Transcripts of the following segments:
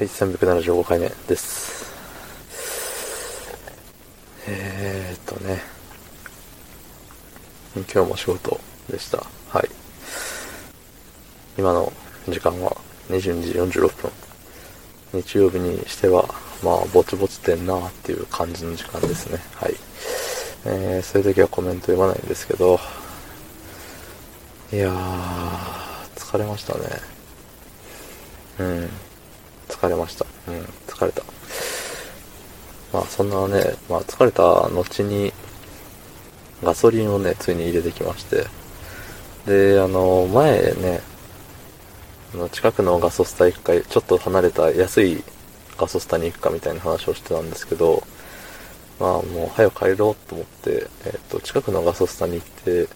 はい、375回目です。えーっとね、今日も仕事でした。はい。今の時間は22時46分。日曜日にしては、まあ、ぼちぼちてんなっていう感じの時間ですね。はい。えー、そういう時はコメント読まないんですけど、いやー、疲れましたね。うん。疲れました。うん、疲れた。まあそんなね、まあ疲れた後にガソリンをね、ついに入れてきまして。で、あの、前ね、あの近くのガソスタ一回、ちょっと離れた安いガソスタに行くかみたいな話をしてたんですけど、まあもう早く帰ろうと思って、えっ、と、近くのガソスタに行って、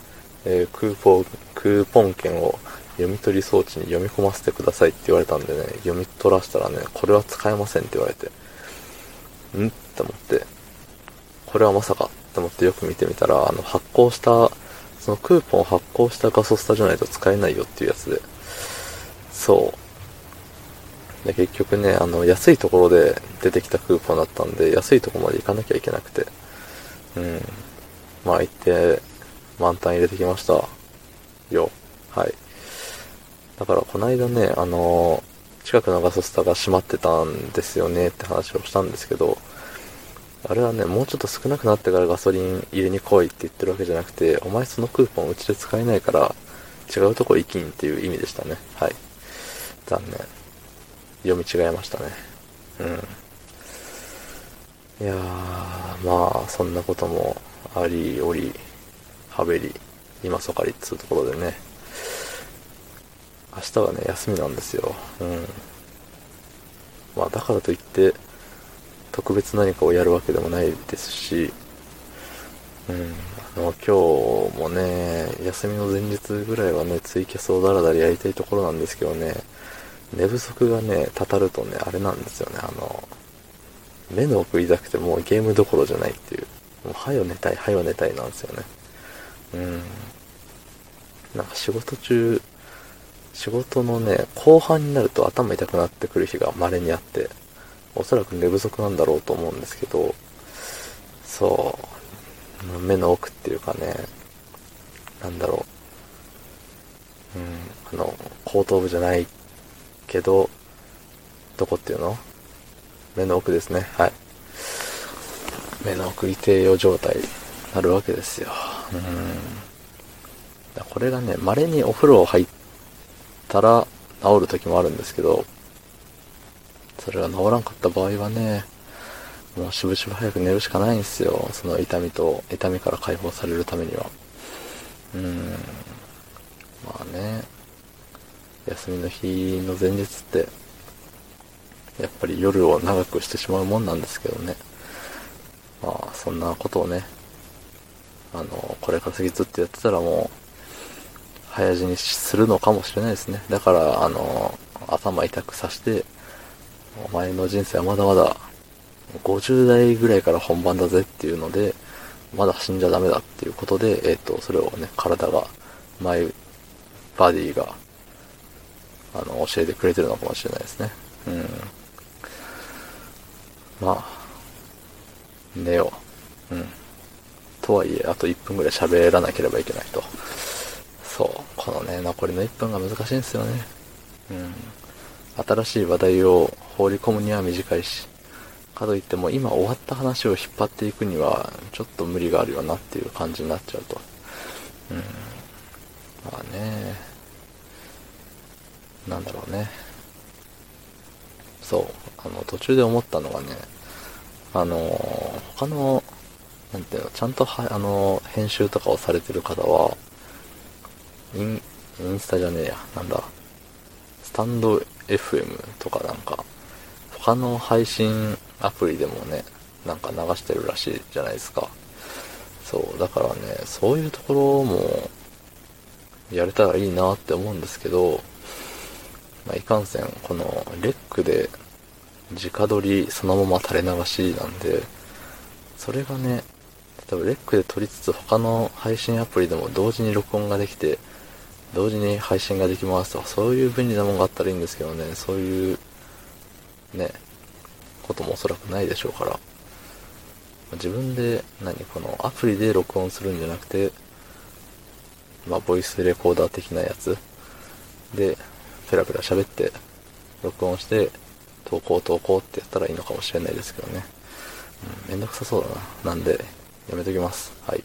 えークーポン、クーポン券を読み取り装置に読み込ませてくださいって言われたんでね、読み取らせたらね、これは使えませんって言われて、ん？って思って、これはまさかって思ってよく見てみたら、あの、発行した、そのクーポンを発行したガソスタじゃないと使えないよっていうやつで、そう。で、結局ね、あの、安いところで出てきたクーポンだったんで、安いところまで行かなきゃいけなくて、うん。まあ行って、満タン入れてきました。よ。はい。だからこの間ね、あの近くのガソスタが閉まってたんですよねって話をしたんですけど、あれはね、もうちょっと少なくなってからガソリン入れに来いって言ってるわけじゃなくて、お前そのクーポンうちで使えないから、違うとこ行きんっていう意味でしたね。はい。残念。読み違えましたね。うん。いやー、まあ、そんなこともあり、おり、はべり、今そかりっつうところでね、明日はね、休みなんですよ。うん。まあ、だからといって、特別何かをやるわけでもないですし、うん。あの、今日もね、休みの前日ぐらいはね、ツイキャスをダラダラやりたいところなんですけどね、寝不足がね、たたるとね、あれなんですよね、あの、目の奥痛くてもうゲームどころじゃないっていう、もう、はよ寝たい、はよ寝たいなんですよね。うん。なんか仕事中、仕事のね、後半になると頭痛くなってくる日が稀にあって、おそらく寝不足なんだろうと思うんですけど、そう、目の奥っていうかね、なんだろう、うん、あの、後頭部じゃないけど、どこっていうの？目の奥ですね、はい。目の奥痛えよ状態になるわけですよ。うん。これがね、稀にお風呂入ってたら治る時もあるんですけど、それが治らんかった場合はね、もうしぶしぶ早く寝るしかないんですよ。その痛みと、痛みから解放されるためには。うん。まあね、休みの日の前日って、やっぱり夜を長くしてしまうもんなんですけどね。まあ、そんなことをね、あの、これから先ずっとやってたらもう、早死にするのかもしれないですね。だから、あの、頭痛くさして、お前の人生はまだまだ、50代ぐらいから本番だぜっていうので、まだ死んじゃダメだっていうことで、えっ、と、それをね、体が、マイバディが、あの、教えてくれてるのかもしれないですね。うん。まあ、寝よう。うん。とはいえ、あと1分ぐらい喋らなければいけないと。このね、残りの1分が難しいんですよね。うん。新しい話題を放り込むには短いし、かといっても今終わった話を引っ張っていくには、ちょっと無理があるよなっていう感じになっちゃうと。うん。まあね、なんだろうね。そう。あの、途中で思ったのがね、あの、他の、なんていうの、ちゃんとは、あの、編集とかをされてる方は、イン、インスタじゃねえや、なんだ、スタンド FM とかなんか、他の配信アプリでもね、なんか流してるらしいじゃないですか。そう、だからね、そういうところも、やれたらいいなって思うんですけど、まあ、いかんせん、この、レックで、直撮りそのまま垂れ流しなんで、それがね、例えばレックで撮りつつ他の配信アプリでも同時に録音ができて、同時に配信ができますとか、そういう便利なものがあったらいいんですけどね、そういう、ね、こともおそらくないでしょうから、自分で、何、このアプリで録音するんじゃなくて、まあ、ボイスレコーダー的なやつで、ペラペラ喋って、録音して、投稿投稿ってやったらいいのかもしれないですけどね。うん、めんどくさそうだな。なんで、やめときます。はい。